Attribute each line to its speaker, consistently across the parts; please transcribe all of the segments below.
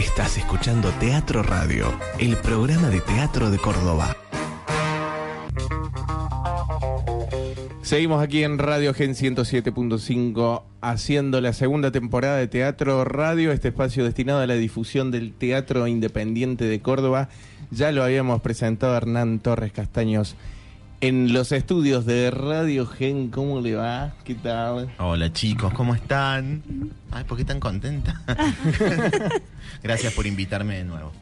Speaker 1: Estás escuchando Teatro Radio, el programa de teatro de Córdoba.
Speaker 2: Seguimos aquí en Radio Gen 107.5 haciendo la segunda temporada de Teatro Radio, este espacio destinado a la difusión del teatro independiente de Córdoba. Ya lo habíamos presentado Hernán Torres Castaños en los estudios de Radio Gen. ¿Cómo le va? ¿Qué tal?
Speaker 3: Hola chicos, ¿cómo están? Ay, ¿por qué tan contenta? Gracias por invitarme de nuevo.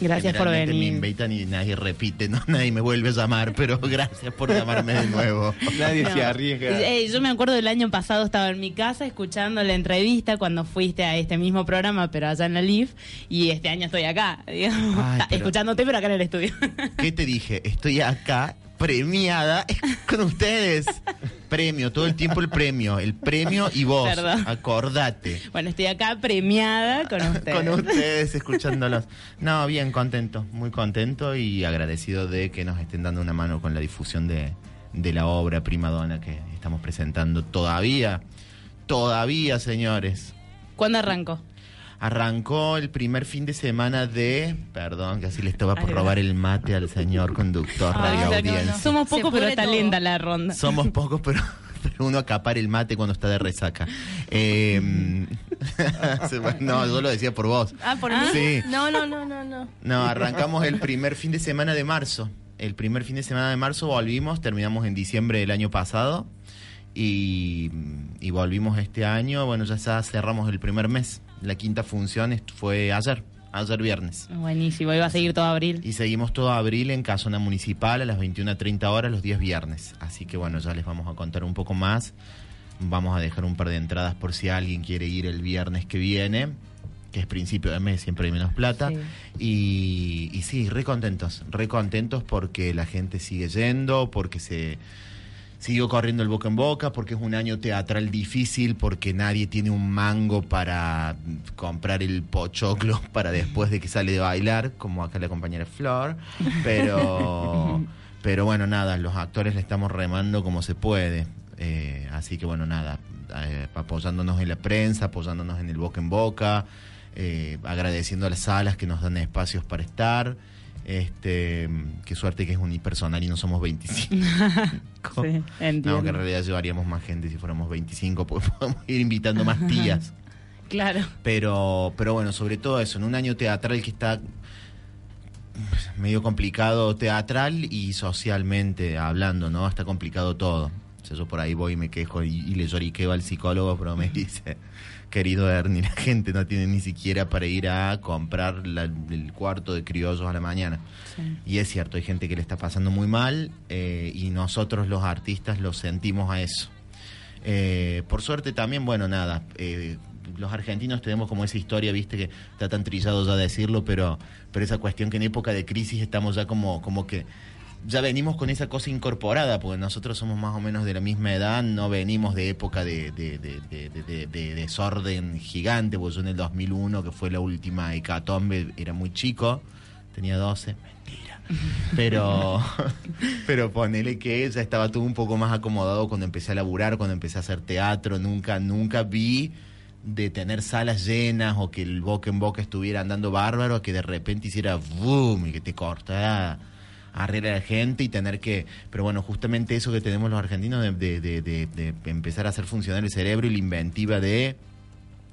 Speaker 4: Gracias por venir.
Speaker 3: Me invitan y nadie repite, no, nadie me vuelve a llamar, pero gracias por llamarme de nuevo.
Speaker 2: Nadie
Speaker 4: No.
Speaker 2: se arriesga.
Speaker 4: Eh, yo me acuerdo del año pasado estaba en mi casa escuchando la entrevista cuando fuiste a este mismo programa, pero allá en la LIF, y este año estoy acá, digamos,
Speaker 3: Ay, pero-
Speaker 4: escuchándote, pero acá en el estudio.
Speaker 3: ¿Qué te dije? Estoy acá premiada con ustedes. Premio, todo el tiempo el premio, el premio y vos.
Speaker 4: Perdón.
Speaker 3: Acordate.
Speaker 4: bueno, estoy acá premiada con ustedes.
Speaker 3: Con ustedes, escuchándolos. No, bien, contento, muy contento y agradecido de que nos estén dando una mano con la difusión de, de la obra Primadona que estamos presentando todavía. Todavía, señores.
Speaker 4: ¿Cuándo arrancó?
Speaker 3: Arrancó el primer fin de semana de. Perdón, que así le estaba por
Speaker 4: Ay,
Speaker 3: robar el mate al señor conductor
Speaker 4: Ay,
Speaker 3: radio
Speaker 4: no,
Speaker 3: audiencia.
Speaker 4: no. Somos pocos, pero está
Speaker 5: todo.
Speaker 4: linda la ronda.
Speaker 3: Somos pocos, pero, pero uno acapara el mate cuando está de resaca. Eh, se- no, yo lo decía por vos.
Speaker 5: Ah, por mí.
Speaker 3: Sí.
Speaker 5: No, no, no, no, no.
Speaker 3: No, arrancamos el primer fin de semana de marzo. El primer fin de semana de marzo volvimos, terminamos en diciembre del año pasado y, y volvimos este año. Bueno, ya cerramos el primer mes. La quinta función fue ayer, ayer viernes.
Speaker 4: Buenísimo, iba a seguir todo abril.
Speaker 3: Y seguimos todo abril en Casona Municipal a las 21.30 horas los días viernes. Así que bueno, ya les vamos a contar un poco más. Vamos a dejar un par de entradas por si alguien quiere ir el viernes que viene, que es principio de mes, siempre hay menos plata.
Speaker 4: Sí.
Speaker 3: Y, y sí, re contentos, re contentos porque la gente sigue yendo, porque se siguió corriendo el boca en boca, porque es un año teatral difícil, porque nadie tiene un mango para comprar el pochoclo para después de que sale de bailar, como acá la compañera Flor. Pero, pero bueno, nada, los actores le estamos remando como se puede. Eh, así que bueno, nada, eh, apoyándonos en la prensa, apoyándonos en el boca en boca, eh, agradeciendo a las salas que nos dan espacios para estar. Este, qué suerte que es unipersonal y no somos 25.
Speaker 4: Sí, entiendo.
Speaker 3: No, que en realidad llevaríamos más gente si fuéramos 25, porque podemos ir invitando más tías.
Speaker 4: Claro.
Speaker 3: Pero, pero bueno, sobre todo eso, en un año teatral que está medio complicado teatral y socialmente hablando, ¿no? Está complicado todo. O sea, yo por ahí voy y me quejo y, y le lloriqueo al psicólogo, pero me dice, querido Ernie, la gente no tiene ni siquiera para ir a comprar la- el cuarto de criollos a la mañana. Y es cierto, hay gente que le está pasando muy mal eh, y nosotros los artistas lo sentimos a eso. Eh, por suerte también, bueno, nada, eh, los argentinos tenemos como esa historia, viste, que está tan trillado ya decirlo, pero, pero esa cuestión que en época de crisis estamos ya como, como que ya venimos con esa cosa incorporada, porque nosotros somos más o menos de la misma edad, no venimos de época de, de, de- de- de- de- de desorden gigante, porque yo en el 2001, que fue la última hecatombe, era muy chico, tenía 12, mentira. Pero, pero ponele que ya estaba todo un poco más acomodado cuando empecé a laburar, cuando empecé a hacer teatro, nunca, nunca vi de tener salas llenas o que el boca en boca estuviera andando bárbaro, que de repente hiciera boom y que te cortara arregla a la gente y tener que, pero bueno, justamente eso que tenemos los argentinos de, de- de- de- de empezar a hacer funcionar el cerebro y la inventiva de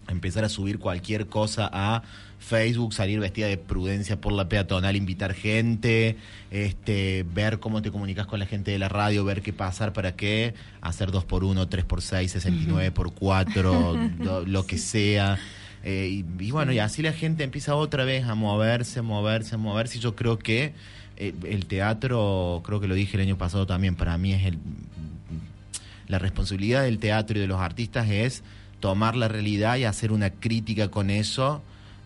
Speaker 3: empezar a subir cualquier cosa a Facebook, salir vestida de prudencia por la peatonal, invitar gente, este, ver cómo te comunicas con la gente de la radio, ver qué pasar para qué, hacer 2 por 1 3 por 6 69 por 4 lo, lo que sea. Eh, y, y bueno, y así la gente empieza otra vez a moverse, a moverse, a moverse. Y yo creo que eh, el teatro, creo que lo dije el año pasado también, para mí es el la responsabilidad del teatro y de los artistas es tomar la realidad y hacer una crítica con eso,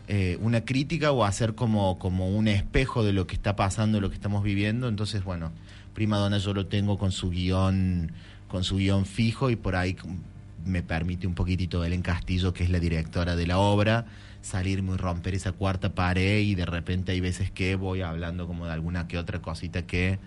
Speaker 3: eh, una crítica o hacer como, como un espejo de lo que está pasando, de lo que estamos viviendo. Entonces, bueno, Prima Donna yo lo tengo con su guion, con su guion fijo y por ahí me permite un poquitito Belén Castillo, que es la directora de la obra, salirme y romper esa cuarta pared y de repente hay veces que voy hablando como de alguna que otra cosita que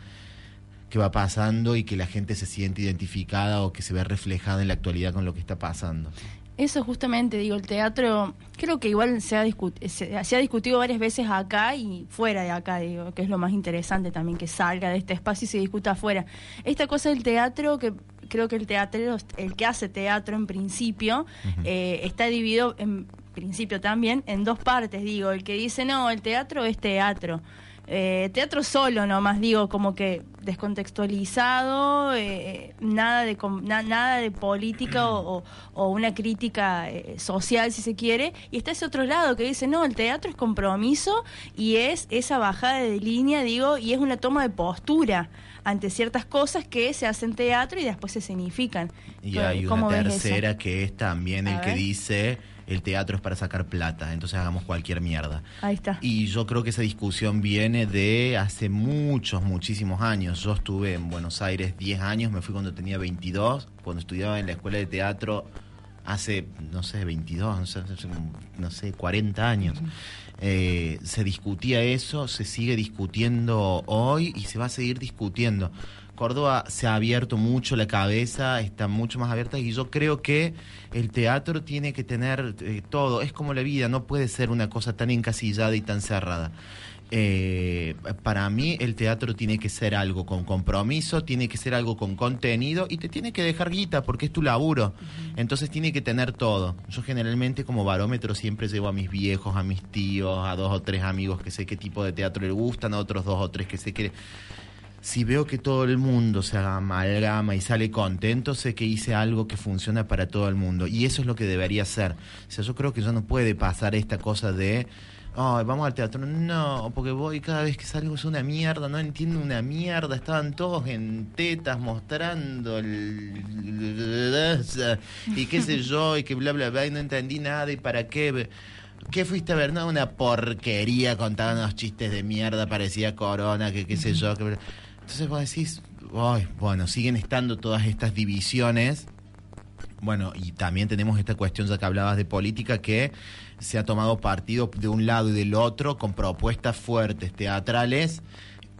Speaker 3: que va pasando y que la gente se siente identificada o que se ve reflejada en la actualidad con lo que está pasando.
Speaker 5: Eso justamente, digo, el teatro creo que igual se ha, se, ha discutido varias veces acá y fuera de acá, digo, que es lo más interesante también, que salga de este espacio y se discuta afuera. Esta cosa del teatro, que creo que el teatro, el que hace teatro en principio, eh, está dividido en principio también en dos partes, digo, el que dice, no, el teatro es teatro. Eh, teatro solo nomás digo como que descontextualizado eh, nada de nada de política o, una crítica eh, social si se quiere. Y está ese otro lado que dice no el teatro es compromiso y es esa bajada de línea digo y es una toma de postura ante ciertas cosas que se hacen teatro y después se significan.
Speaker 3: Y hay una tercera que es también el que dice el teatro es para sacar plata, entonces hagamos cualquier mierda.
Speaker 5: Ahí está.
Speaker 3: Y yo creo que esa discusión viene de hace muchos, muchísimos años. Yo estuve en Buenos Aires 10 años, me fui cuando tenía 22, cuando estudiaba en la escuela de teatro hace, no sé, 22, no sé, no sé 40 años. Eh, se discutía eso, se sigue discutiendo hoy y se va a seguir discutiendo. Córdoba se ha abierto mucho la cabeza, está mucho más abierta y yo creo que el teatro tiene que tener eh, todo, es como la vida, no puede ser una cosa tan encasillada y tan cerrada. Eh, para mí el teatro tiene que ser algo con compromiso, tiene que ser algo con contenido y te tiene que dejar guita porque es tu laburo. Entonces tiene que tener todo. Yo generalmente como barómetro siempre llevo a mis viejos, a mis tíos, a dos o tres amigos que sé qué tipo de teatro les gustan, a otros dos o tres que sé que si veo que todo el mundo se amalgama y sale contento, sé que hice algo que funciona para todo el mundo. Y eso es lo que debería ser. O sea, yo creo que ya no puede pasar esta cosa de, oh, vamos al teatro. No, porque voy cada vez que salgo es una mierda, no entiendo una mierda. Estaban todos en tetas mostrando y qué sé yo, y que bla, bla, bla, y no entendí nada, y para qué... ¿Qué fuiste a ver? No, una porquería, contaban unos chistes de mierda, parecía corona, que qué sé yo. Que... Entonces vos decís, bueno, siguen estando todas estas divisiones. Bueno, y también tenemos esta cuestión, ya que hablabas de política, que se ha tomado partido de un lado y del otro con propuestas fuertes, teatrales,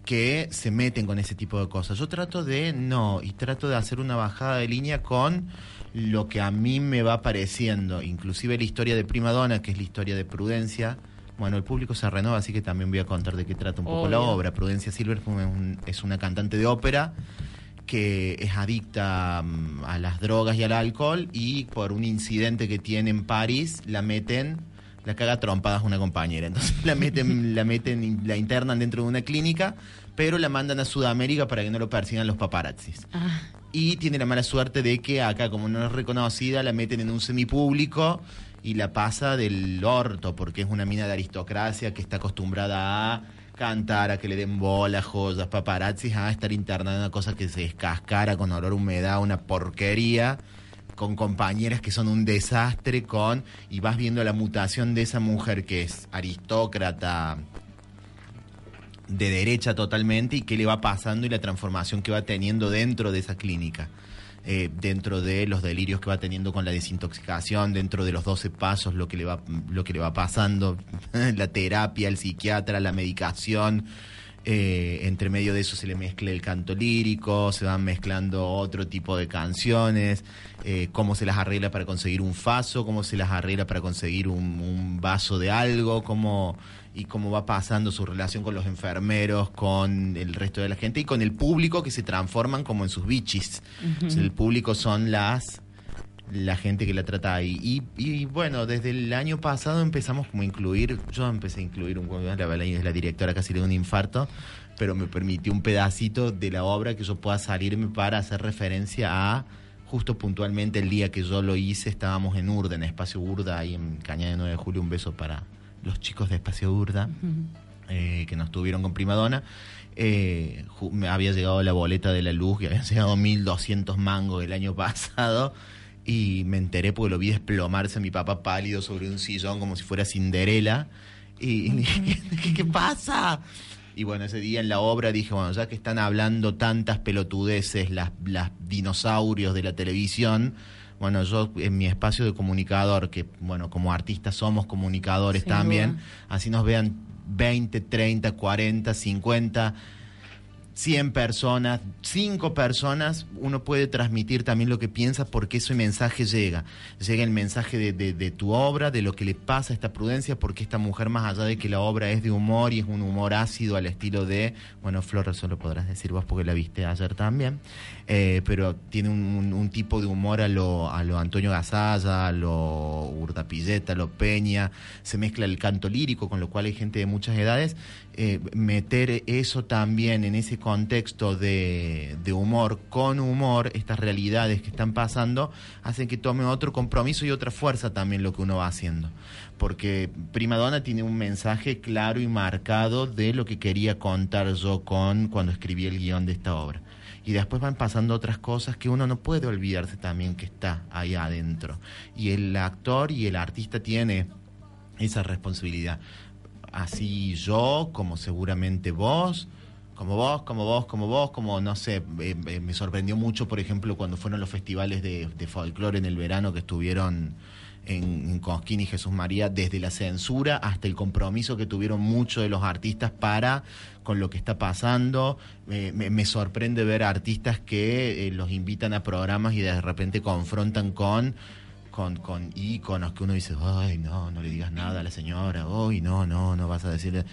Speaker 3: que se meten con ese tipo de cosas. Yo trato de no, y trato de hacer una bajada de línea con lo que a mí me va pareciendo, inclusive la historia de Prima Donna, que es la historia de Prudencia, bueno, el público se renueva, así que también voy a contar de qué trata un poco la obra. Prudencia Silver es, una cantante de ópera que es adicta mm, a las drogas y al alcohol y por un incidente que tiene en París la meten la caga trompadas una compañera. Entonces la meten, la meten, la internan dentro de una clínica, pero la mandan a Sudamérica para que no lo persigan los paparazzis. Ah. Y tiene la mala suerte de que acá, como no es reconocida, la meten en un semipúblico y la pasa del orto, porque es una mina de aristocracia que está acostumbrada a cantar, a que le den bolas, joyas, paparazzis, a estar internada en una cosa que se descascara con olor humedad, una porquería, con compañeras que son un desastre, con y vas viendo la mutación de esa mujer que es aristócrata de derecha totalmente y qué le va pasando y la transformación que va teniendo dentro de esa clínica. Eh, dentro de los delirios que va teniendo con la desintoxicación, dentro de los 12 pasos, lo que le va, lo que le va pasando, la terapia, el psiquiatra, la medicación. Eh, entre medio de eso se le mezcla el canto lírico, se van mezclando otro tipo de canciones, eh, cómo se las arregla para conseguir un faso, cómo se las arregla para conseguir un, un vaso de algo, cómo y cómo va pasando su relación con los enfermeros, con el resto de la gente y con el público que se transforman como en sus bichis. el público son las la gente que la trata ahí. Y, bueno, desde el año pasado empezamos como a incluir, yo empecé a incluir un la, la directora casi le dio un infarto, pero me permitió un pedacito de la obra que yo pueda salirme para hacer referencia a justo puntualmente el día que yo lo hice, estábamos en Urda, en Espacio Urda, ahí en Cañada de 9 de Julio, un beso para los chicos de Espacio Urda, eh, que nos tuvieron con Primadona. Eh, me había llegado la boleta de la luz, que habían llegado 1.200 mangos el año pasado. y me enteré porque lo vi desplomarse a mi papá pálido sobre un sillón como si fuera Cinderela. Y, ¿qué, qué pasa? Y bueno, ese día en la obra dije, bueno, ya que están hablando tantas pelotudeces, las, las dinosaurios de la televisión, bueno, yo en mi espacio de comunicador, que bueno, como artistas somos comunicadores
Speaker 4: Sin
Speaker 3: también,
Speaker 4: duda.
Speaker 3: así nos vean 20, 30, 40, 50, 100 personas, 5 personas, uno puede transmitir también lo que piensa porque ese mensaje llega. Llega el mensaje de, de- tu obra, de lo que le pasa a esta prudencia, porque esta mujer, más allá de que la obra es de humor y es un humor ácido al estilo de, bueno, Flor, eso lo podrás decir vos porque la viste ayer también, eh, pero tiene un tipo de humor a lo, a lo Antonio Gasalla, a lo Urdapilleta, a lo Peña, se mezcla el canto lírico, con lo cual hay gente de muchas edades. eh, meter eso también en ese contexto de, humor, con humor, estas realidades que están pasando, hacen que tome otro compromiso y otra fuerza también lo que uno va haciendo. Porque Prima Donna tiene un mensaje claro y marcado de lo que quería contar yo con cuando escribí el guion de esta obra y después van pasando otras cosas que uno no puede olvidarse también que está ahí adentro. Y el actor y el artista tiene esa responsabilidad. Así yo, como seguramente vos, como vos, como vos, como vos, como no sé, eh, eh, me sorprendió mucho, por ejemplo, cuando fueron los festivales de, folclore en el verano que estuvieron en, Cosquín y Jesús María, desde la censura hasta el compromiso que tuvieron muchos de los artistas para con lo que está pasando. Eh, me, sorprende ver artistas que los invitan a programas y de repente confrontan con con, con íconos que uno dice, ay, no, no le digas nada a la señora, ay, no, no, no vas a decirle.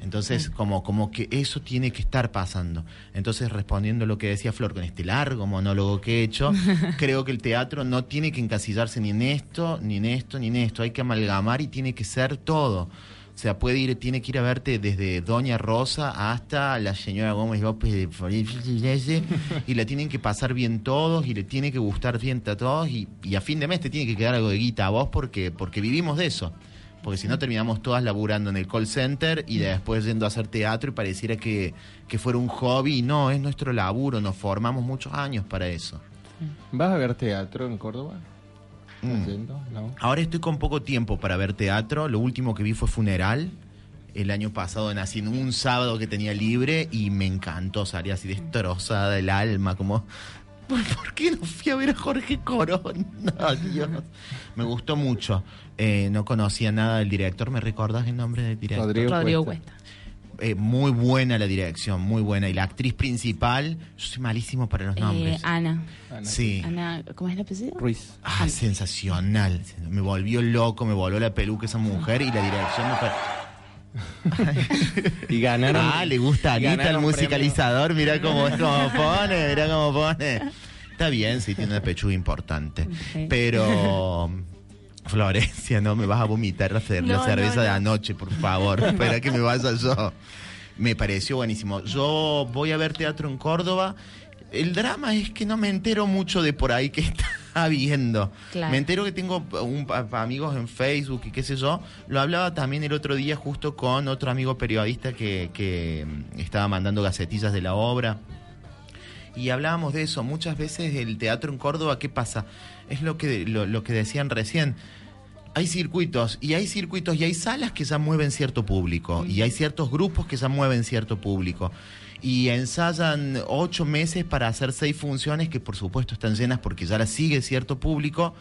Speaker 3: Entonces, como, como que eso tiene que estar pasando. Entonces, respondiendo a lo que decía Flor con este largo monólogo que he hecho, creo que el teatro no tiene que encasillarse ni en esto, ni en esto, ni en esto. Hay que amalgamar y tiene que ser todo. O sea, puede ir, tiene que ir a verte desde Doña Rosa hasta la señora Gómez López de Forese, y la tienen que pasar bien todos y le tiene que gustar bien a todos y, y a fin de mes te tiene que quedar algo de guita a vos porque, porque vivimos de eso. Porque si no terminamos todas laburando en el call center y después yendo a hacer teatro y pareciera que, que fuera un hobby. No, es nuestro laburo, nos formamos muchos años para eso.
Speaker 2: ¿Vas a ver teatro en Córdoba?
Speaker 3: Mm. Ahora estoy con poco tiempo para ver teatro. Lo último que vi fue Funeral. El año pasado nací en un sábado que tenía libre y me encantó. Salí así destrozada del alma, como... ¿Por, qué no fui a ver a Jorge Corona? Dios. Me gustó mucho. Eh, no conocía nada del director. ¿Me recordás el nombre del director?
Speaker 2: Rodrigo,
Speaker 4: Rodrigo
Speaker 2: Cuesta.
Speaker 4: Cuesta.
Speaker 3: Eh, muy buena la dirección, muy buena. Y la actriz principal, yo soy malísimo para los
Speaker 4: Eh,
Speaker 3: nombres.
Speaker 4: Ana.
Speaker 2: Ana
Speaker 3: sí.
Speaker 4: Ana, ¿cómo es el apellido?
Speaker 2: Ruiz.
Speaker 3: Ah, sensacional. Me volvió loco, me voló la peluca esa mujer y la dirección me
Speaker 2: Y ganaron.
Speaker 3: Ah, le gusta a Anita el musicalizador, mira cómo, cómo pone, mira cómo pone. Está bien, sí, tiene una pechuga importante. Pero, Florencia, no me vas a vomitar la, la cerveza
Speaker 5: no,
Speaker 3: de
Speaker 5: no.
Speaker 3: anoche, por favor. Espera que me vaya yo. Me pareció buenísimo. Yo voy a ver teatro en Córdoba. El drama es que no me entero mucho de por ahí que está
Speaker 4: Claro.
Speaker 3: Me entero que tengo un, pa- amigos en Facebook y qué sé yo. Lo hablaba también el otro día justo con otro amigo periodista que, que mm, estaba mandando gacetillas de la obra. Y hablábamos de eso. Muchas veces el teatro en Córdoba, ¿qué pasa? Es lo que, lo, lo que decían recién. Hay circuitos y hay circuitos y hay salas que ya mueven cierto público y hay ciertos grupos que ya mueven cierto público y ensayan ocho meses para hacer seis funciones que por supuesto están llenas porque ya las sigue cierto público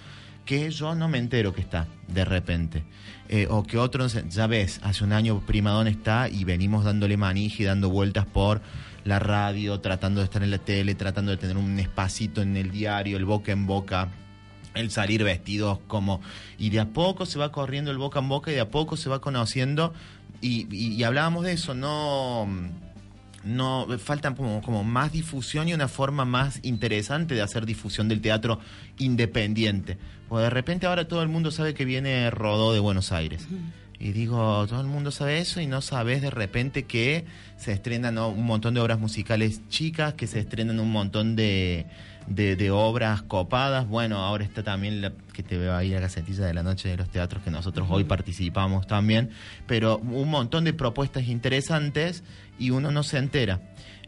Speaker 3: que yo no me entero que está de repente. Eh, o que otros, ya ves, hace un año Primadón está y venimos dándole manija y dando vueltas por la radio, tratando de estar en la tele, tratando de tener un espacito en el diario, el boca en boca el salir vestidos como y de a poco se va corriendo el boca en boca y de a poco se va conociendo y, y- y hablábamos de eso no no falta como, como más difusión y una forma más interesante de hacer difusión del teatro independiente. Porque de repente ahora todo el mundo sabe que viene Rodó de Buenos Aires. Y digo, todo el mundo sabe eso y no sabes de repente que se estrenan ¿no? un montón de obras musicales chicas, que se estrenan un montón de, de, de obras copadas. Bueno, ahora está también la que te veo ahí la gacetilla de la noche de los teatros que nosotros hoy participamos también, pero un montón de propuestas interesantes y uno no se entera.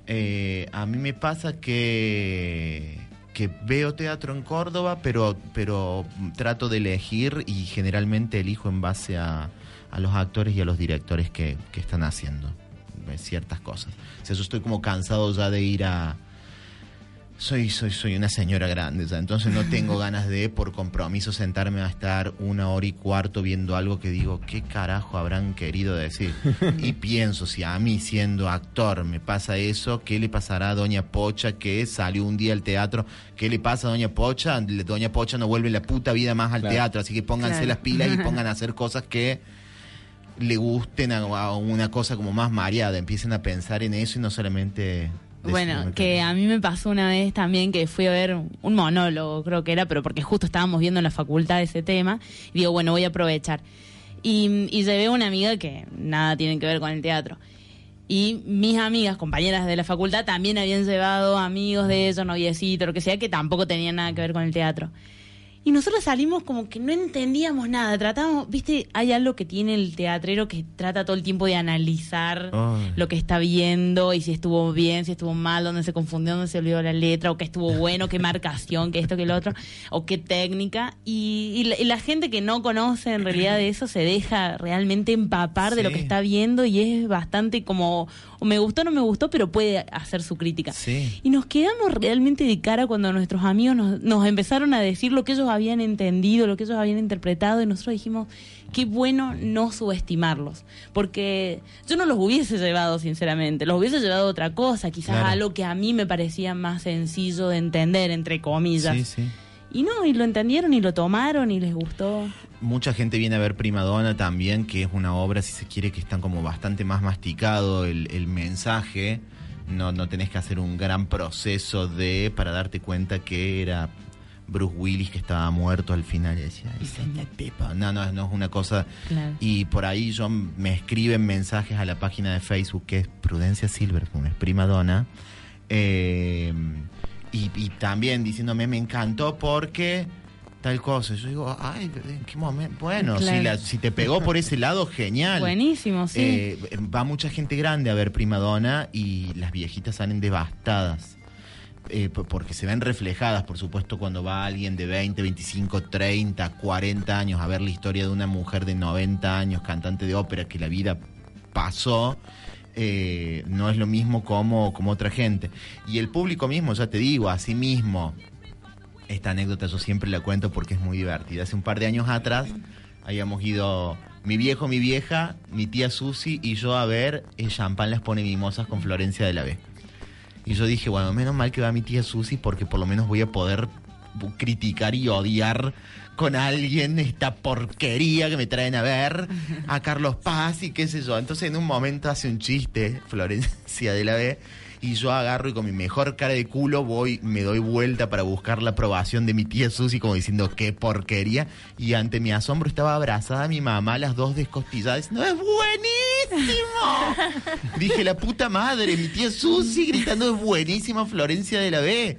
Speaker 3: Eh, a mí me pasa que que veo teatro en Córdoba, pero, pero trato de elegir y generalmente elijo en base a, a los actores y a los directores que, que están haciendo eh, ciertas cosas. O sea, yo estoy como cansado ya de ir a... Soy, soy, soy una señora grande, ya, entonces no tengo ganas de, por compromiso, sentarme a estar una hora y cuarto viendo algo que digo, ¿qué carajo habrán querido decir? Y pienso, si a mí siendo actor me pasa eso, ¿qué le pasará a Doña Pocha que salió un día al teatro? ¿Qué le pasa a Doña Pocha? Doña Pocha no vuelve la puta vida más al
Speaker 2: Claro.
Speaker 3: teatro, así que pónganse
Speaker 4: Claro.
Speaker 3: las pilas y pongan a hacer cosas que le gusten a, a una cosa como más mareada, empiecen a pensar en eso y no solamente...
Speaker 4: Bueno, que a mí me pasó una vez también que fui a ver un monólogo, creo que era, pero porque justo estábamos viendo en la facultad ese tema. Y digo, bueno, voy a aprovechar. Y, y llevé a una amiga que nada tiene que ver con el teatro. Y mis amigas, compañeras de la facultad, también habían llevado amigos de ellos, noviecitos, lo que sea, que tampoco tenían nada que ver con el teatro. Y nosotros salimos como que no entendíamos nada. Tratamos, viste, hay algo que tiene el teatrero que trata todo el tiempo de analizar
Speaker 3: Ay.
Speaker 4: lo que está viendo y si estuvo bien, si estuvo mal, dónde se confundió, dónde se olvidó la letra, o qué estuvo bueno, qué marcación, qué esto, qué lo otro, o qué técnica. Y, y la, y la gente que no conoce en realidad de eso se deja realmente empapar de lo que está viendo y es bastante como, o me gustó no me gustó, pero puede hacer su crítica.
Speaker 3: Sí.
Speaker 4: Y nos quedamos realmente de cara cuando nuestros amigos nos, nos empezaron a decir lo que ellos habían entendido, lo que ellos habían interpretado, y nosotros dijimos, qué bueno no subestimarlos. Porque yo no los hubiese llevado, sinceramente, los hubiese llevado a otra cosa, quizás
Speaker 3: Claro.
Speaker 4: a algo que a mí me parecía más sencillo de entender, entre comillas.
Speaker 3: Sí, sí.
Speaker 4: Y no, y lo entendieron y lo tomaron y les gustó.
Speaker 3: Mucha gente viene a ver Prima Donna también, que es una obra, si se quiere, que está como bastante más masticado el, el mensaje. No, no tenés que hacer un gran proceso de para darte cuenta que era Bruce Willis que estaba muerto al final y decía, "Ay, señor Pepa". No, no, no es una cosa.
Speaker 4: Claro.
Speaker 3: Y por ahí yo me escriben mensajes a la página de Facebook que es Prudencia Silver, como es Prima Donna. Eh, y, y también diciéndome, me encantó porque tal cosa. Yo digo, ay, ¿en qué momento? Bueno, si, la- si te pegó por ese lado, genial.
Speaker 4: Buenísimo, sí.
Speaker 3: Eh, va mucha gente grande a ver Primadonna y las viejitas salen devastadas. Eh, porque se ven reflejadas, por supuesto, cuando va alguien de 20, 25, 30, 40 años a ver la historia de una mujer de 90 años, cantante de ópera, que la vida pasó. eh, no es lo mismo como, como otra gente. Y el público mismo, ya te digo, así mismo, esta anécdota yo siempre la cuento porque es muy divertida. Hace un par de años atrás habíamos ido mi viejo, mi vieja, mi tía Susi y yo a ver el champán las pone mimosas con Florencia de la B. Y yo dije, bueno, menos mal que va mi tía Susi porque por lo menos voy a poder criticar y odiar con alguien esta porquería que me traen a ver a Carlos Paz y qué sé yo. Entonces en un momento hace un chiste Florencia de la B y yo agarro y con mi mejor cara de culo voy, me doy vuelta para buscar la aprobación de mi tía Susi como diciendo qué porquería y ante mi asombro estaba abrazada mi mamá las dos descostilladas diciendo es buenísimo dije la puta madre mi tía Susi gritando es buenísima Florencia de la B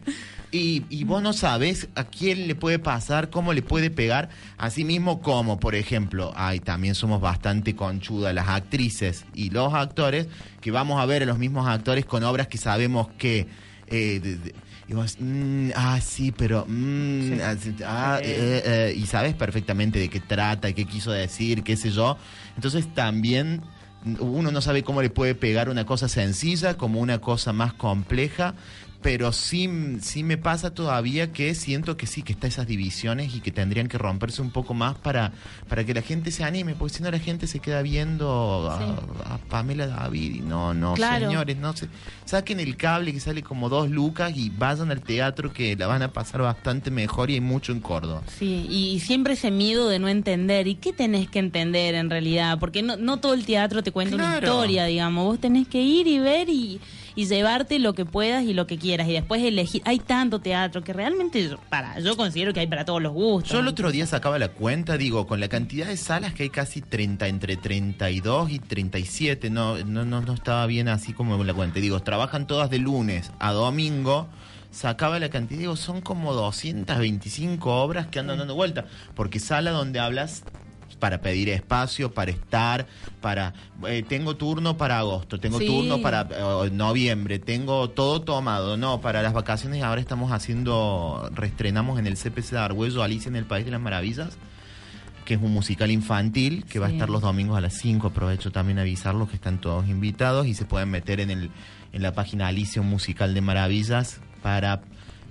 Speaker 3: y, y vos no sabes a quién le puede pasar, cómo le puede pegar, así mismo como, por ejemplo, ay, también somos bastante conchudas las actrices y los actores, que vamos a ver a los mismos actores con obras que sabemos que... eh, de- de- y vos, mm, ah, sí, pero... mm, ah, ah, eh, eh, y sabes perfectamente de qué trata, qué quiso decir, qué sé yo. Entonces también uno no sabe cómo le puede pegar una cosa sencilla como una cosa más compleja, pero sí, sí me pasa todavía que siento que sí, que está esas divisiones y que tendrían que romperse un poco más para, para que la gente se anime, porque si no la gente se queda viendo a,
Speaker 4: Sí.
Speaker 3: a Pamela David y no, no,
Speaker 4: Claro.
Speaker 3: señores, no se saquen el cable que sale como dos lucas y vayan al teatro que la van a pasar bastante mejor y hay mucho en Córdoba.
Speaker 4: Sí, y siempre ese miedo de no entender. ¿Y qué tenés que entender en realidad? Porque no, no todo el teatro te cuenta una historia, digamos. Vos tenés que ir y ver y, y llevarte lo que puedas y lo que quieras. Y después elegir. Hay tanto teatro que realmente, yo- para, yo considero que hay para todos los gustos.
Speaker 3: Yo el otro día sacaba la cuenta, digo, con la cantidad de salas que hay casi 30, entre 32 y 37, no, no, no, no estaba bien así como la cuenta. Digo, trabajan todas de lunes a domingo, sacaba la cantidad, digo, son como 225 obras que andan dando vuelta, porque sala donde hablas para pedir espacio, para estar, para eh, tengo turno para agosto, tengo
Speaker 4: Sí.
Speaker 3: turno para eh, noviembre, tengo todo tomado, no, para las vacaciones ahora estamos haciendo, reestrenamos en el CPC de Argüello Alicia en el País de las Maravillas, que es un musical infantil que va a estar los domingos a las 5, aprovecho también a avisarlos que están todos invitados y se pueden meter en el en la página Alicia un musical de maravillas para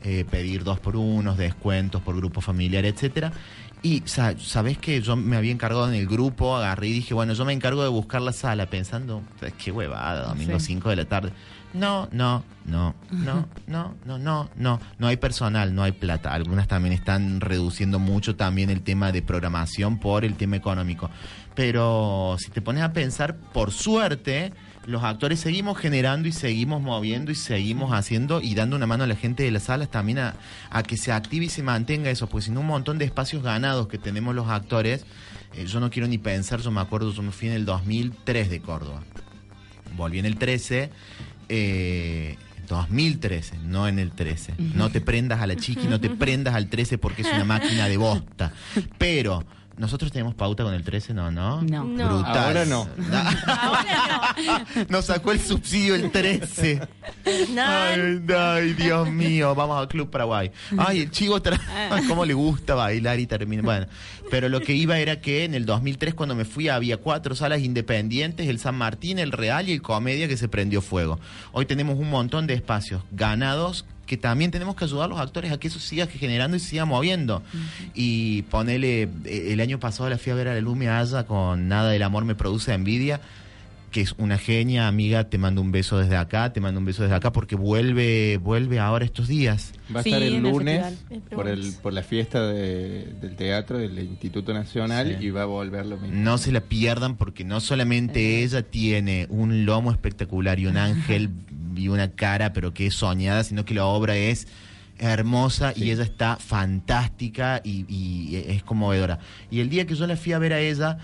Speaker 3: eh, pedir dos por unos, descuentos por grupo familiar, etcétera. Y sabes que yo me había encargado en el grupo, agarré y dije, bueno, yo me encargo de buscar la sala, pensando, qué huevada, domingo 5 de la tarde. No, no, no, no, no, no, no, no. No hay personal, no hay plata. Algunas también están reduciendo mucho también el tema de programación por el tema económico. Pero si te pones a pensar, por suerte, los actores seguimos generando y seguimos moviendo y seguimos haciendo y dando una mano a la gente de las salas también a, a que se active y se mantenga eso, pues sin un montón de espacios ganados que tenemos los actores, eh, yo no quiero ni pensar, yo me acuerdo, yo me fui en el 2003 de Córdoba, volví en el 13, eh, 2013, no en el 13. No te prendas a la chiqui, no te prendas al 13 porque es una máquina de bosta. Pero nosotros tenemos pauta con el 13, no, no.
Speaker 4: No.
Speaker 5: No.
Speaker 3: Brutal.
Speaker 2: Ahora no.
Speaker 3: Nos sacó el subsidio el 13. Ay, ay, Dios mío, vamos al Club Paraguay. Ay, el chico, tra- Ay, cómo le gusta bailar y termina. Bueno, pero lo que iba era que en el 2003 cuando me fui había cuatro salas independientes, el San Martín, el Real y el Comedia que se prendió fuego. Hoy tenemos un montón de espacios ganados que también tenemos que ayudar a los actores a que eso siga generando y siga moviendo. Y ponele, eh, el año pasado la fui a ver a la Lumia Aya con Nada del Amor me produce envidia que es una genia, amiga, te mando un beso desde acá, te mando un beso desde acá porque vuelve, vuelve ahora estos días.
Speaker 2: Va a
Speaker 4: Sí,
Speaker 2: estar el lunes por, el, por la fiesta de- del teatro del Instituto Nacional
Speaker 3: Sí.
Speaker 2: y va a volver lo mismo.
Speaker 3: No se la pierdan porque no solamente ella tiene un lomo espectacular y un ángel y una cara, pero que es soñada, sino que la obra es hermosa y ella está fantástica y, y es conmovedora. Y el día que yo la fui a ver a ella,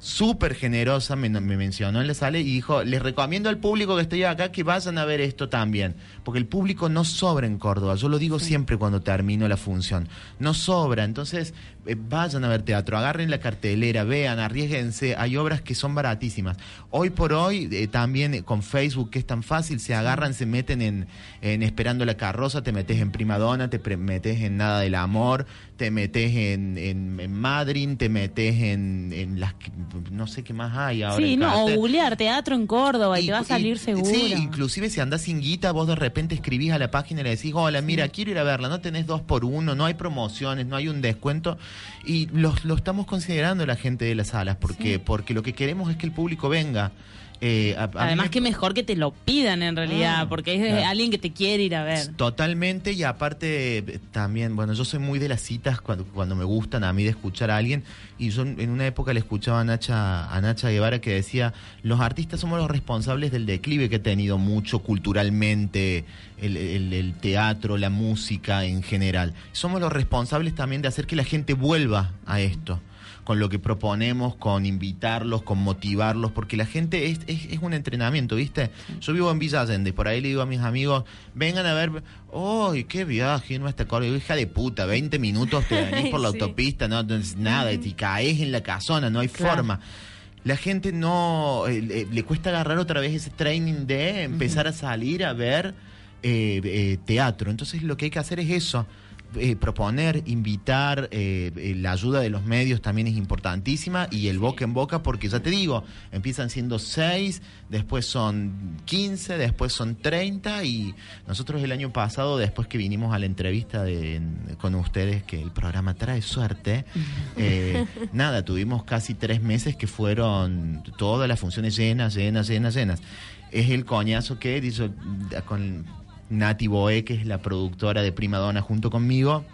Speaker 3: súper generosa, me, me mencionó en la sala y dijo, les recomiendo al público que estoy acá que vayan a ver esto también, porque el público no sobra en Córdoba, yo lo digo siempre cuando termino la función, no sobra, entonces eh, vayan a ver teatro, agarren la cartelera, vean, arriesguense, hay obras que son baratísimas. Hoy por hoy, eh, también con Facebook, que es tan fácil, se agarran, se meten en, en Esperando la Carroza, te metes en Primadona, te metes en Nada del Amor, te metes en, en, en Madryn, te metes en, en las... no sé qué más hay ahora.
Speaker 4: Sí, no, o googlear teatro en Córdoba y,
Speaker 3: Y-
Speaker 4: te va a salir
Speaker 3: y-
Speaker 4: seguro.
Speaker 3: Sí, inclusive si andás sin guita, vos de repente escribís a la página y le decís, hola, mira, quiero ir a verla, no tenés dos por uno, no hay promociones, no hay un descuento. Y lo, lo estamos considerando la gente de las salas, porque, porque lo que queremos es que el público venga. Eh, a-
Speaker 4: Además que mejor que te lo pidan en realidad,
Speaker 3: Ah,
Speaker 4: porque es
Speaker 2: claro.
Speaker 4: alguien que te quiere ir a ver.
Speaker 3: Totalmente, y aparte también, bueno, yo soy muy de las citas cuando, cuando me gustan a mí de escuchar a alguien, y yo en una época le escuchaba a Nacha, a Nacha Guevara que decía, los artistas somos los responsables del declive que ha tenido mucho culturalmente el, el- el teatro, la música en general. Somos los responsables también de hacer que la gente vuelva a esto con lo que proponemos, con invitarlos, con motivarlos, porque la gente es, es, es un entrenamiento, ¿viste? Yo vivo en Villa Allende, por ahí le digo a mis amigos, vengan a ver, ¡ay, qué viaje! No está Córdoba, hija de puta, 20 minutos te venís por la
Speaker 5: Sí.
Speaker 3: autopista, no, nada, y caes en la casona, no hay
Speaker 4: Claro.
Speaker 3: forma. La gente no, eh, le, le cuesta agarrar otra vez ese training de empezar a salir a ver eh, eh, teatro. Entonces lo que hay que hacer es eso, eh, proponer, invitar, eh, eh, la ayuda de los medios también es importantísima y el boca en boca porque ya te digo, empiezan siendo seis, después son 15, después son 30 y nosotros el año pasado, después que vinimos a la entrevista de, en- con ustedes, que el programa trae suerte, nada, tuvimos casi tres meses que fueron todas las funciones llenas, llenas, llenas, llenas. Es el coñazo que hizo con Nati Boe, que es la productora de Prima Donna junto conmigo.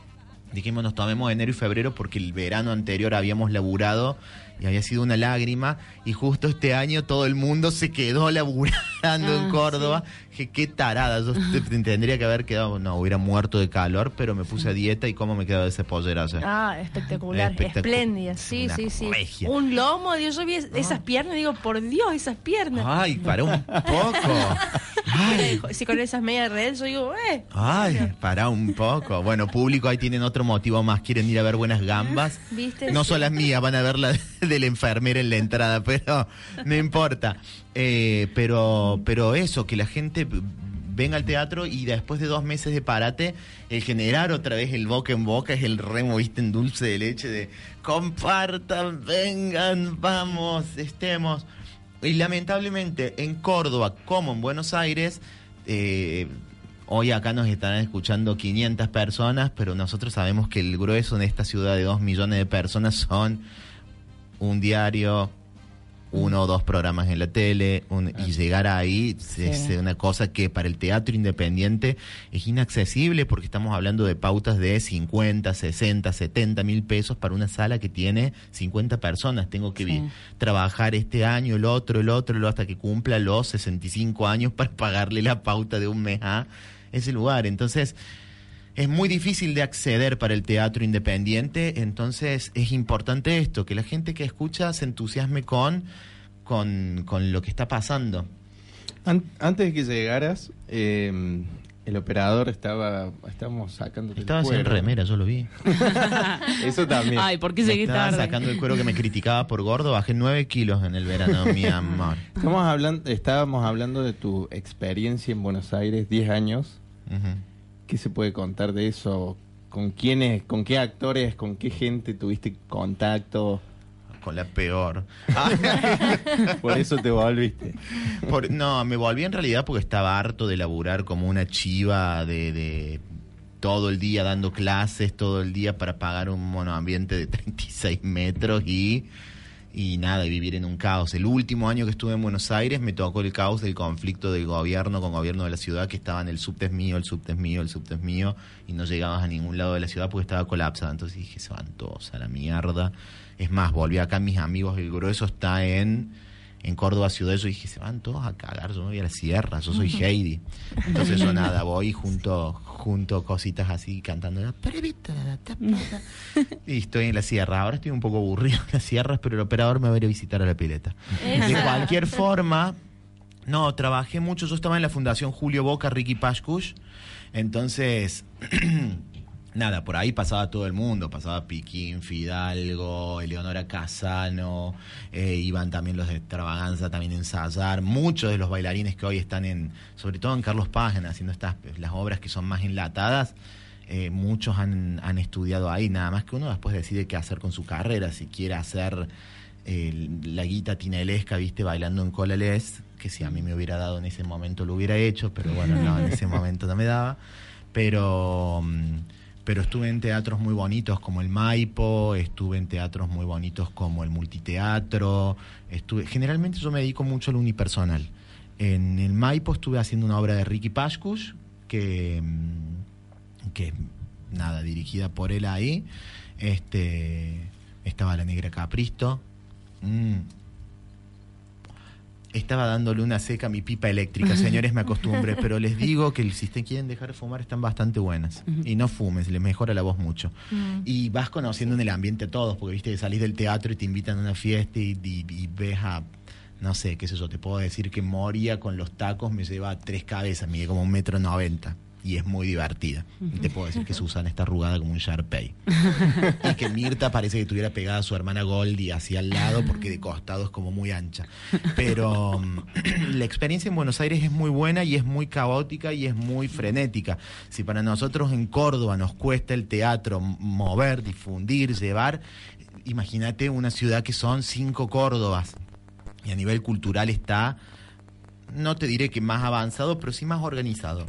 Speaker 3: Dijimos, nos tomemos enero y febrero porque el verano anterior habíamos laburado y había sido una lágrima. Y justo este año todo el mundo se quedó laburando en
Speaker 4: Ah,
Speaker 3: Córdoba. Dije, qué tarada. Yo te- te- tendría que haber quedado, no, hubiera muerto de calor, pero me puse a dieta y cómo me quedó de ese pollerazo.
Speaker 5: Ah, espectacular,
Speaker 3: Espectacu-
Speaker 5: espléndida, sí, sí, sí.
Speaker 3: regia.
Speaker 5: Un lomo, Dios, yo vi es- esas piernas digo, por Dios, esas piernas.
Speaker 3: Ay, para un poco. Ay.
Speaker 5: Si con esas medias redes, yo digo, eh.
Speaker 3: Ay, para un poco. Bueno, público, ahí tienen otro motivo más. Quieren ir a ver buenas gambas.
Speaker 5: ¿Viste?
Speaker 3: No son las mías, van a ver la de la enfermera en la entrada, pero no importa. Eh, pero, pero eso, que la gente venga al teatro y después de dos meses de parate, el generar otra vez el boca en boca es el remo, viste, en dulce de leche de compartan, vengan, vamos, estemos. Y lamentablemente en Córdoba, como en Buenos Aires, eh, hoy acá nos estarán escuchando 500 personas, pero nosotros sabemos que el grueso en esta ciudad de 2 millones de personas son un diario, uno o dos programas en la tele, un- y llegar ahí es una cosa que para el teatro independiente es inaccesible porque estamos hablando de pautas de 50, 60, 70 mil pesos para una sala que tiene 50 personas. Tengo que trabajar este año, el otro, el otro, el otro, hasta que cumpla los 65 años para pagarle la pauta de un mes a ese lugar. Entonces, es muy difícil de acceder para el teatro independiente, entonces es importante esto, que la gente que escucha se entusiasme con, con, con lo que está pasando.
Speaker 2: An- antes de que llegaras, eh, el operador estaba, estábamos sacando
Speaker 3: Estaba sin remera, yo lo vi.
Speaker 2: Eso también.
Speaker 4: Ay, ¿por qué
Speaker 3: Me
Speaker 4: llegué
Speaker 3: estaba
Speaker 4: tarde?
Speaker 3: sacando el cuero que me criticaba por gordo, bajé nueve kilos en el verano, mi amor.
Speaker 2: Estamos hablando, estábamos hablando de tu experiencia en Buenos Aires, 10 años.
Speaker 3: Ujú.
Speaker 2: ¿Qué se puede contar de eso? ¿Con quiénes, con qué actores, con qué gente tuviste contacto?
Speaker 3: Con la peor.
Speaker 2: Por eso te volviste.
Speaker 3: Por- no, me volví en realidad porque estaba harto de laburar como una chiva de, de todo el día dando clases, todo el día para pagar un monoambiente de 36 metros y, y nada, y vivir en un caos. El último año que estuve en Buenos Aires me tocó el caos del conflicto del gobierno con gobierno de la ciudad, que estaban el subte es mío, el subte es mío, el subte es mío, y no llegabas a ningún lado de la ciudad porque estaba colapsada. Entonces dije, se van todos a la mierda. Es más, volví acá, mis amigos, el grueso está en en Córdoba ciudad yo dije se van todos a cagar yo me voy a la sierra yo soy Heidi entonces yo nada voy junto junto cositas así cantando y estoy en la sierra. Ahora estoy un poco aburrido en las sierras pero el operador me va a ir a visitar a la pileta. De cualquier forma no trabajé mucho. Yo estaba en la fundación Julio Boca Ricky Pashkush entonces nada, por ahí pasaba todo el mundo, pasaba Piquín, Fidalgo, Eleonora Casano, eh, iban también los de Extravaganza también ensayar, muchos de los bailarines que hoy están en, sobre todo en Carlos Página, haciendo estas, las obras que son más enlatadas, eh, muchos han, han estudiado ahí, nada más que uno después decide qué hacer con su carrera, si quiere hacer la guita tinelesca, viste, bailando en Colales, que si a mí me hubiera dado en ese momento lo hubiera hecho, pero bueno, no, en ese momento no me daba, pero... pero estuve en teatros muy bonitos como el Maipo, estuve en teatros muy bonitos como el Multiteatro, estuve, generalmente yo me dedico mucho al unipersonal. En el Maipo estuve haciendo una obra de Ricky Pashkush, que, mm, que nada, dirigida por él ahí. Este, estaba la Negra Capristo. Mm. Estaba dándole una seca a mi pipa eléctrica, señores, me acostumbré, pero les digo que si te quieren dejar de fumar están bastante buenas. Y no fumes, les mejora la voz mucho. Y vas conociendo en el ambiente a todos, porque viste que salís del teatro y te invitan a una fiesta y, y- y ves a, no sé, qué sé yo, te puedo decir que Moria con los tacos me lleva tres cabezas, mide como un metro noventa. Y es muy divertida. Y te puedo decir que Susana está arrugada como un Sharpei. y que Mirta parece que estuviera pegada a su hermana Goldie hacia al lado porque de costado es como muy ancha. Pero mm, la experiencia en Buenos Aires es muy buena y es muy caótica y es muy frenética. Si para nosotros en Córdoba nos cuesta el teatro mover, difundir, llevar, imagínate una ciudad que son cinco Córdobas y a nivel cultural está, no te diré que más avanzado, pero sí más organizado,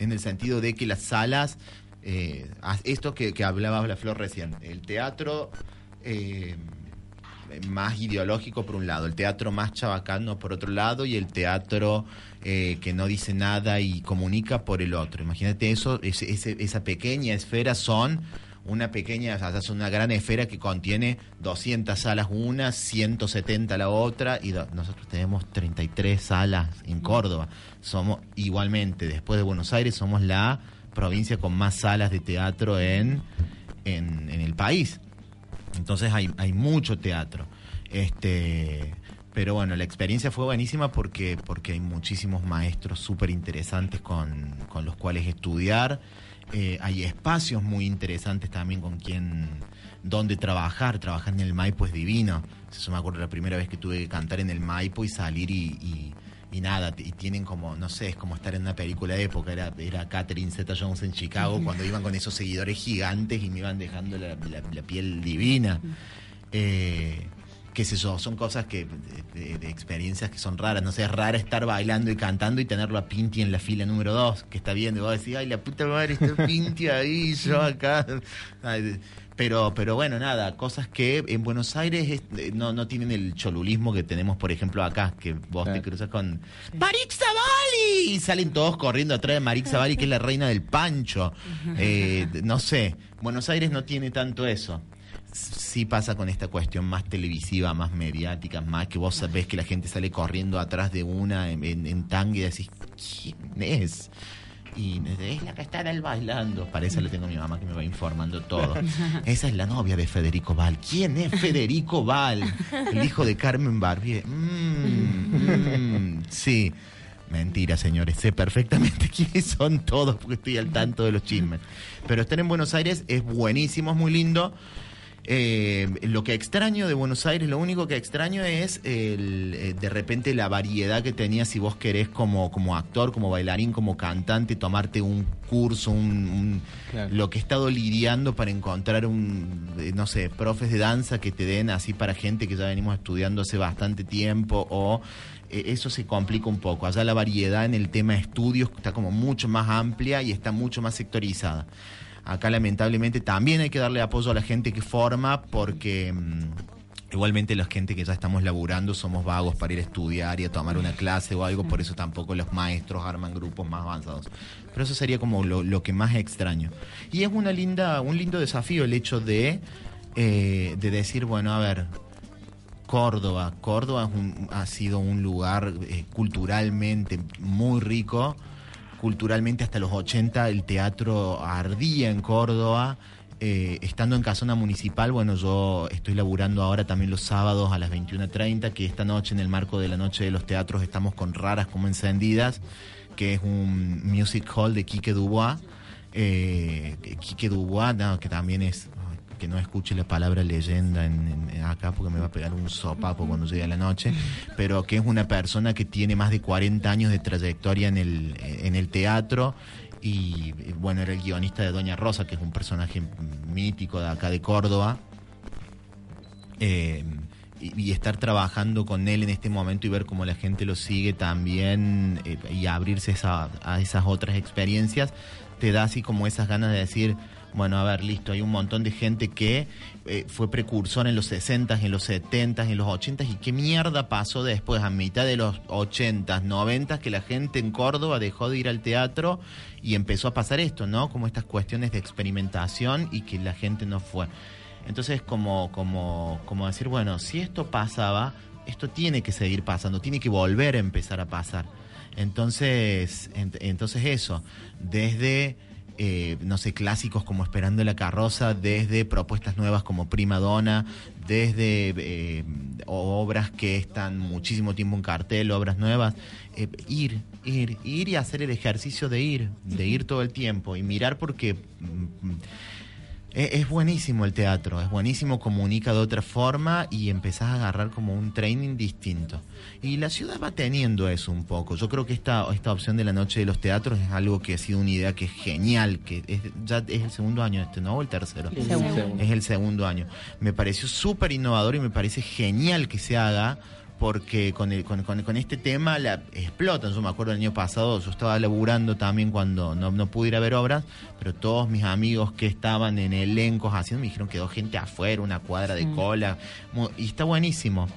Speaker 3: en el sentido de que las salas, eh, esto que, que hablaba la Flor recién, el teatro eh, más ideológico por un lado, el teatro más chabacano por otro lado y el teatro eh, que no dice nada y comunica por el otro. Imagínate eso, ese- esa pequeña esfera son una pequeña, o sea, son una gran esfera que contiene 200 salas una, 170 la otra, y do- nosotros tenemos 33 salas en Córdoba. Somos igualmente, después de Buenos Aires, somos la provincia con más salas de teatro en, en, en el país. Entonces hay, hay mucho teatro. Este, Pero bueno, la experiencia fue buenísima porque, porque hay muchísimos maestros súper interesantes con, con los cuales estudiar. Eh, hay espacios muy interesantes también con quien, donde trabajar. Trabajar en el Maipo es divino. Eso me acuerdo la primera vez que tuve que cantar en el Maipo y salir y, y- y nada, y tienen como, no sé, es como estar en una película de época. Era, era Catherine Zeta Jones en Chicago cuando iban con esos seguidores gigantes y me iban dejando la, la- la piel divina. Eh, qué sé yo, son cosas que de, experiencias que son raras. No sé, es rara estar bailando y cantando y tenerlo a Pinti en la fila número dos, que está viendo y vos decís, ay, la puta madre, está Pinti ahí, yo acá. Pero, pero bueno, nada, cosas que en Buenos Aires es- eh, no, no tienen el cholulismo que tenemos, por ejemplo, acá, que vos te cruzas con Marix Zavalli y salen todos corriendo atrás de Marix Zavalli, que es la reina del pancho. Eh, no sé, Buenos Aires no tiene tanto eso sí pasa con esta cuestión más televisiva, más mediática, más que vos sabés que la gente sale corriendo atrás de una en, en, en tanga y decís, ¿quién es? Y es la que está en el bailando. Para eso le tengo a mi mamá que me va informando todo. Esa es la novia de Federico Val. ¿Quién es Federico Val? El hijo de Carmen Barbier. Mm, mm, sí. Mentira, señores. Sé perfectamente quiénes son todos porque estoy al tanto de los chismes. Pero estar en Buenos Aires es buenísimo, es muy lindo. Eh, lo que extraño de Buenos Aires, lo único que extraño es el, eh, de repente la variedad que tenía si vos querés como, como actor, como bailarín, como cantante, tomarte un curso, un, un-
Speaker 2: Claro.
Speaker 3: lo que he estado lidiando para encontrar un, eh, no sé, profes de danza que te den así para gente que ya venimos estudiando hace bastante tiempo o eh, eso se complica un poco. Allá la variedad en el tema estudios está como mucho más amplia y está mucho más sectorizada. Acá lamentablemente también hay que darle apoyo a la gente que forma porque mm, igualmente la gente que ya estamos laburando somos vagos para ir a estudiar y a tomar una clase o algo, por eso tampoco los maestros arman grupos más avanzados. Pero eso sería como lo, lo que más extraño. Y es una linda, un lindo desafío el hecho de, eh, de decir, bueno, a ver, Córdoba. Córdoba es un- ha sido un lugar eh, culturalmente muy rico. Culturalmente hasta los 80 el teatro ardía en Córdoba. Eh, estando en Casona Municipal, bueno, yo estoy laburando ahora también los sábados a las 21.30, que esta noche en el marco de la Noche de los Teatros estamos con Raras como Encendidas, que es un music hall de Quique Dubois. Eh, que Quique Dubois, que también es que no escuche la palabra leyenda en, acá porque me va a pegar un sopapo cuando llegue a la noche, pero que es una persona que tiene más de 40 años de trayectoria en el, en el teatro y eh, bueno, era el guionista de Doña Rosa, que es un personaje mítico de acá de Córdoba. Eh, y, estar trabajando con él en este momento y ver cómo la gente lo sigue también eh, y abrirse a esas otras experiencias, te da así como esas ganas de decir, bueno, a ver, listo, hay un montón de gente que eh, fue precursor en los 60s, en los 70s, en los 80s, y qué mierda pasó después, a mitad de los 80s, 90s, que la gente en Córdoba dejó de ir al teatro y empezó a pasar esto, ¿no? Como estas cuestiones de experimentación y que la gente no fue. Entonces, como, como, como decir, bueno, si esto pasaba, esto tiene que seguir pasando, tiene que volver a empezar a pasar. Entonces, ent- entonces eso, desde, eh, no sé, clásicos como Esperando la Carroza, desde propuestas nuevas como Prima Donna, desde eh, obras que están muchísimo tiempo en cartel, obras nuevas, eh, ir, ir, ir y hacer el ejercicio de ir, de ir todo el tiempo y mirar porque... mm, es, es buenísimo el teatro, es buenísimo, comunica de otra forma y empezás a agarrar como un training distinto. Y la ciudad va teniendo eso un poco. Yo creo que esta, esta opción de la noche de los teatros es algo que ha sido una idea que es genial, que es, ya es el segundo año este, ¿no? ¿O el tercero?
Speaker 2: Segundo.
Speaker 3: Es el segundo año. Me pareció súper innovador y me parece genial que se haga porque con, el- con, con- con este tema la explotan. Yo me acuerdo el año pasado, yo estaba laburando también cuando no, no pude ir a ver obras, pero todos mis amigos que estaban en elencos haciendo me dijeron que quedó gente afuera, una cuadra de cola, y está buenísimo.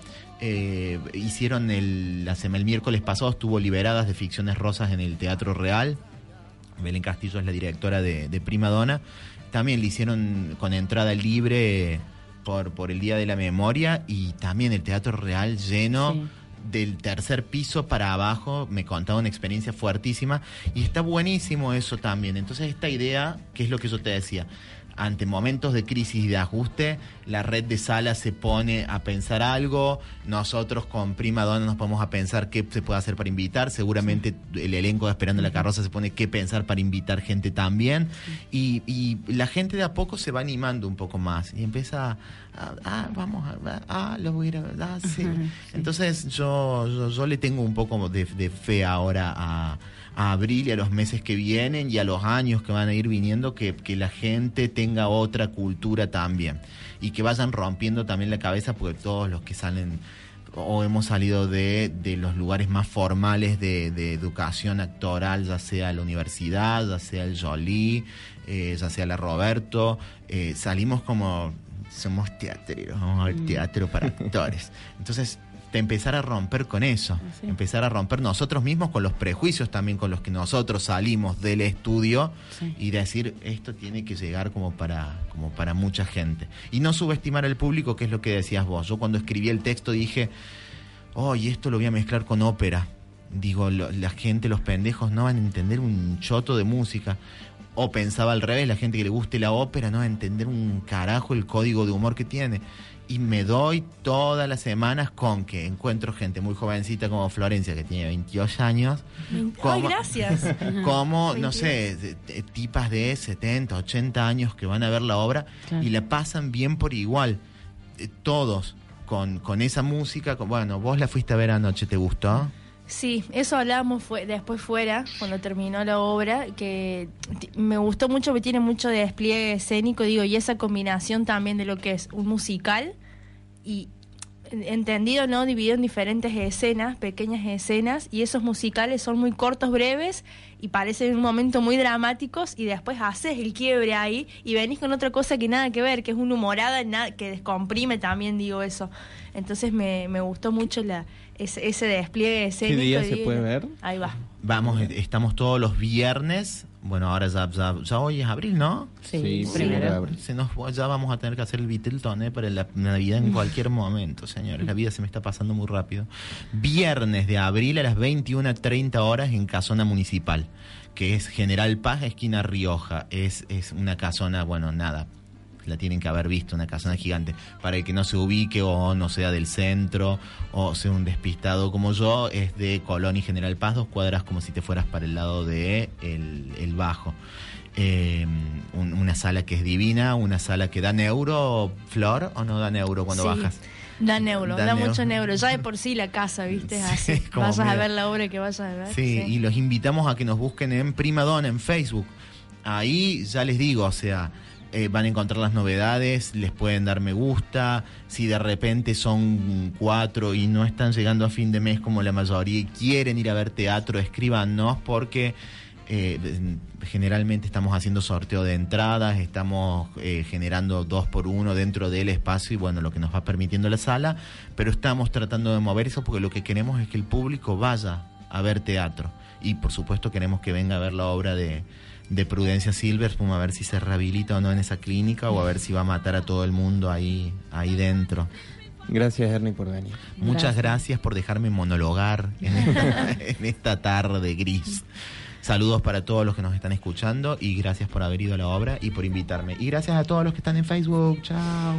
Speaker 3: Eh, hicieron el, el miércoles pasado, estuvo Liberadas de Ficciones Rosas en el Teatro Real. Belén Castillo es la directora de, de Prima Donna. También le hicieron con entrada libre por, por el Día de la Memoria y también el Teatro Real lleno.
Speaker 4: Sí.
Speaker 3: Del tercer piso para abajo, me contaba una experiencia fuertísima y está buenísimo eso también. Entonces, esta idea, que es lo que yo te decía, ante momentos de crisis y de ajuste, la red de salas se pone a pensar algo, nosotros con Prima Donna nos ponemos a pensar qué se puede hacer para invitar, seguramente el elenco de Esperando la Carroza se pone qué pensar para invitar gente también, y, y la gente de a poco se va animando un poco más y empieza a, ah, vamos a ah, voy a ir a ver, ah, sí. Entonces yo, yo, yo le tengo un poco de, de fe ahora a a abril y a los meses que vienen y a los años que van a ir viniendo, que, que la gente tenga otra cultura también y que vayan rompiendo también la cabeza porque todos los que salen o hemos salido de, de los lugares más formales de, de, educación actoral, ya sea la universidad, ya sea el Jolie, eh, ya sea la Roberto, eh, salimos como somos teatreros, vamos al teatro para actores. Entonces, de empezar a romper con eso,
Speaker 4: Sí.
Speaker 3: empezar a romper nosotros mismos con los prejuicios también con los que nosotros salimos del estudio
Speaker 4: Sí.
Speaker 3: y decir esto tiene que llegar como para como para mucha gente y no subestimar al público que es lo que decías vos. Yo cuando escribí el texto dije, "Oh, y esto lo voy a mezclar con ópera." Digo, lo- la gente, los pendejos no van a entender un choto de música. O pensaba al revés, la gente que le guste la ópera no va a entender un carajo el código de humor que tiene. Y me doy todas las semanas con que encuentro gente muy jovencita como Florencia, que tiene 22 años.
Speaker 5: Ay, gracias.
Speaker 3: como, no sé, tipas de 70, 80 años que van a ver la obra
Speaker 4: Claro.
Speaker 3: y la pasan bien por igual. Eh, todos, con, con esa música. Con, bueno, vos la fuiste a ver anoche, ¿te gustó?
Speaker 5: Sí, eso hablábamos fue, después fuera, cuando terminó la obra, que me gustó mucho porque tiene mucho de despliegue escénico, digo, y esa combinación también de lo que es un musical y en- entendido, ¿no? Dividido en diferentes escenas, pequeñas escenas, y esos musicales son muy cortos, breves, y parecen en un momento muy dramáticos, y después haces el quiebre ahí, y venís con otra cosa que nada que ver, que es una humorada que descomprime también, digo eso. Entonces me, me gustó mucho la, ese, ese despliegue escénico.
Speaker 2: día
Speaker 5: y
Speaker 2: se puede ver?
Speaker 5: Ahí va.
Speaker 3: Vamos, estamos todos los viernes. Bueno, ahora ya, ya, ya hoy es abril, ¿no?
Speaker 4: Sí,
Speaker 2: Sí,
Speaker 4: primero.
Speaker 2: abril.
Speaker 3: Se nos, ya vamos a tener que hacer el Beatletown ¿eh? para la Navidad en cualquier momento, señores. La vida se me está pasando muy rápido. Viernes de abril a las 21.30 horas en Casona Municipal, que es General Paz, esquina Rioja. Es, es una casona, bueno, nada. La tienen que haber visto, una casona gigante. Para el que no se ubique o no sea del centro o sea un despistado como yo, es de Colón y General Paz, dos cuadras como si te fueras para el lado de el, el Bajo. Eh, un- una sala que es divina, una sala que da neuro, Flor, o no da neuro cuando
Speaker 5: Sí.
Speaker 3: bajas.
Speaker 5: Da neuro,
Speaker 3: Da
Speaker 5: da,
Speaker 3: neuro.
Speaker 5: mucho neuro. Ya de por sí la casa, ¿viste? Es
Speaker 3: Sí,
Speaker 5: así.
Speaker 3: como
Speaker 5: Vayas a ver la obra que vayas a ver.
Speaker 3: Sí, y los invitamos a que nos busquen en Primadonna, en Facebook. Ahí ya les digo, o sea, eh, van a encontrar las novedades, les pueden dar me gusta. Si de repente son cuatro y no están llegando a fin de mes como la mayoría y quieren ir a ver teatro, escríbanos porque eh, generalmente estamos haciendo sorteo de entradas, estamos eh, generando dos por uno dentro del espacio y bueno, lo que nos va permitiendo la sala, pero estamos tratando de mover eso porque lo que queremos es que el público vaya a ver teatro y por supuesto queremos que venga a ver la obra de, de Prudencia Silverspum a ver si se rehabilita o no en esa clínica o a ver si va a matar a todo el mundo ahí, ahí dentro.
Speaker 2: Gracias, Ernie, por venir.
Speaker 3: Muchas gracias por dejarme monologar en esta, en esta tarde gris. Saludos para todos los que nos están escuchando y gracias por haber ido a la obra y por invitarme. Y gracias a todos los que están en Facebook. Chao.